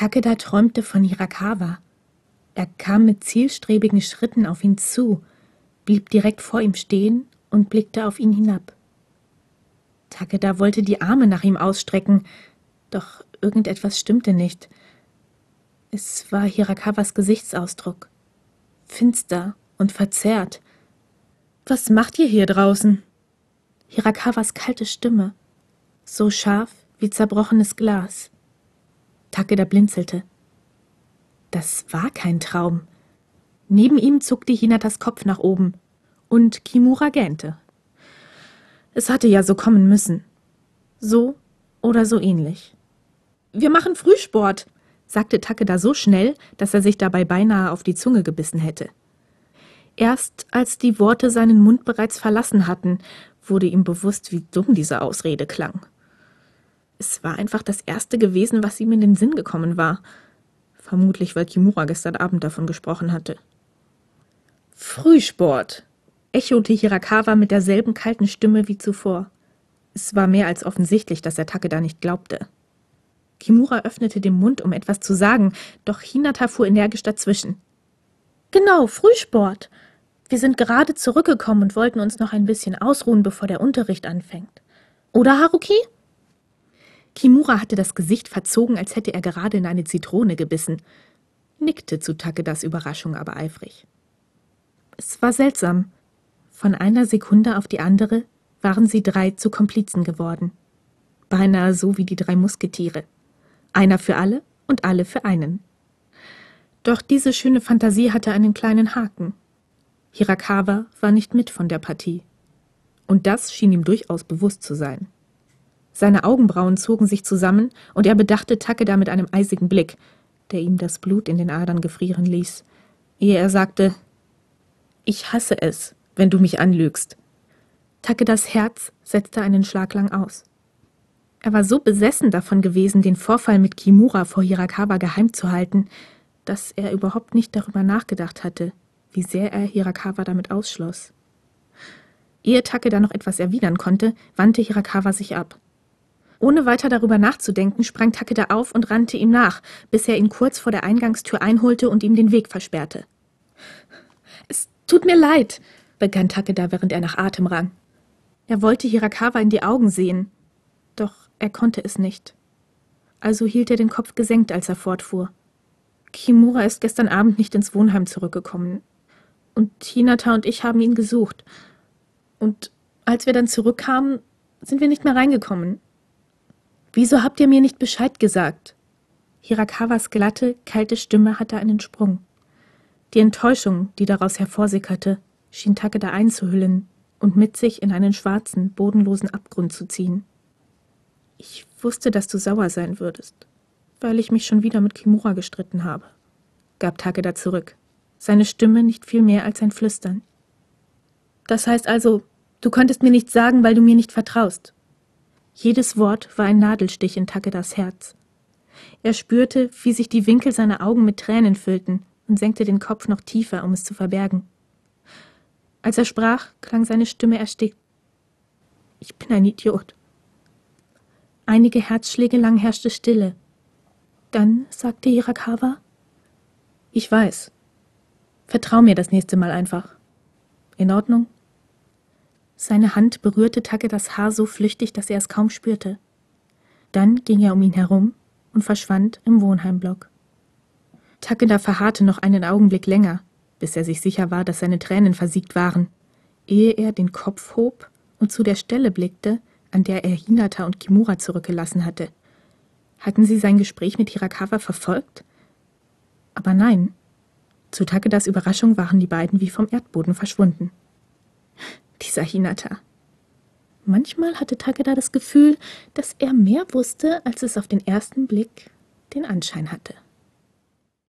Takeda träumte von Hirakawa. Er kam mit zielstrebigen Schritten auf ihn zu, blieb direkt vor ihm stehen und blickte auf ihn hinab. Takeda wollte die Arme nach ihm ausstrecken, doch irgendetwas stimmte nicht. Es war Hirakawas Gesichtsausdruck. Finster und verzerrt. Was macht ihr hier draußen? Hirakawas kalte Stimme, so scharf wie zerbrochenes Glas. Takeda blinzelte. Das war kein Traum. Neben ihm zuckte Hinatas Kopf nach oben und Kimura gähnte. Es hatte ja so kommen müssen. So oder so ähnlich. Wir machen Frühsport, sagte Takeda so schnell, dass er sich dabei beinahe auf die Zunge gebissen hätte. Erst als die Worte seinen Mund bereits verlassen hatten, wurde ihm bewusst, wie dumm diese Ausrede klang. Es war einfach das Erste gewesen, was ihm in den Sinn gekommen war. Vermutlich, weil Kimura gestern Abend davon gesprochen hatte. Frühsport, echote Hirakawa mit derselben kalten Stimme wie zuvor. Es war mehr als offensichtlich, dass er Takeda nicht glaubte. Kimura öffnete den Mund, um etwas zu sagen, doch Hinata fuhr energisch dazwischen. Genau, Frühsport. Wir sind gerade zurückgekommen und wollten uns noch ein bisschen ausruhen, bevor der Unterricht anfängt. Oder, Haruki? Kimura hatte das Gesicht verzogen, als hätte er gerade in eine Zitrone gebissen, nickte zu Takedas Überraschung aber eifrig. Es war seltsam. Von einer Sekunde auf die andere waren sie drei zu Komplizen geworden. Beinahe so wie die drei Musketiere. Einer für alle und alle für einen. Doch diese schöne Fantasie hatte einen kleinen Haken. Hirakawa war nicht mit von der Partie. Und das schien ihm durchaus bewusst zu sein. Seine Augenbrauen zogen sich zusammen und er bedachte Takeda mit einem eisigen Blick, der ihm das Blut in den Adern gefrieren ließ, ehe er sagte: Ich hasse es, wenn du mich anlügst. Takedas Herz setzte einen Schlag lang aus. Er war so besessen davon gewesen, den Vorfall mit Kimura vor Hirakawa geheim zu halten, dass er überhaupt nicht darüber nachgedacht hatte, wie sehr er Hirakawa damit ausschloss. Ehe Takeda noch etwas erwidern konnte, wandte Hirakawa sich ab. Ohne weiter darüber nachzudenken, sprang Takeda auf und rannte ihm nach, bis er ihn kurz vor der Eingangstür einholte und ihm den Weg versperrte. Es tut mir leid, begann Takeda, während er nach Atem rang. Er wollte Hirakawa in die Augen sehen, doch er konnte es nicht. Also hielt er den Kopf gesenkt, als er fortfuhr. Kimura ist gestern Abend nicht ins Wohnheim zurückgekommen. Und Hinata und ich haben ihn gesucht. Und als wir dann zurückkamen, sind wir nicht mehr reingekommen. Wieso habt ihr mir nicht Bescheid gesagt? Hirakawas glatte, kalte Stimme hatte einen Sprung. Die Enttäuschung, die daraus hervorsickerte, schien Takeda einzuhüllen und mit sich in einen schwarzen, bodenlosen Abgrund zu ziehen. Ich wusste, dass du sauer sein würdest, weil ich mich schon wieder mit Kimura gestritten habe, gab Takeda zurück, seine Stimme nicht viel mehr als ein Flüstern. Das heißt also, du konntest mir nichts sagen, weil du mir nicht vertraust. Jedes Wort war ein Nadelstich in Takedas Herz. Er spürte, wie sich die Winkel seiner Augen mit Tränen füllten und senkte den Kopf noch tiefer, um es zu verbergen. Als er sprach, klang seine Stimme erstickt. Ich bin ein Idiot. Einige Herzschläge lang herrschte Stille. Dann sagte Hirakawa, ich weiß. Vertrau mir das nächste Mal einfach. In Ordnung? Seine Hand berührte Takedas Haar so flüchtig, dass er es kaum spürte. Dann ging er um ihn herum und verschwand im Wohnheimblock. Takeda verharrte noch einen Augenblick länger, bis er sich sicher war, dass seine Tränen versiegt waren, ehe er den Kopf hob und zu der Stelle blickte, an der er Hinata und Kimura zurückgelassen hatte. Hatten sie sein Gespräch mit Hirakawa verfolgt? Aber nein. Zu Takedas Überraschung waren die beiden wie vom Erdboden verschwunden. Dieser Hinata. Manchmal hatte Takeda das Gefühl, dass er mehr wusste, als es auf den ersten Blick den Anschein hatte.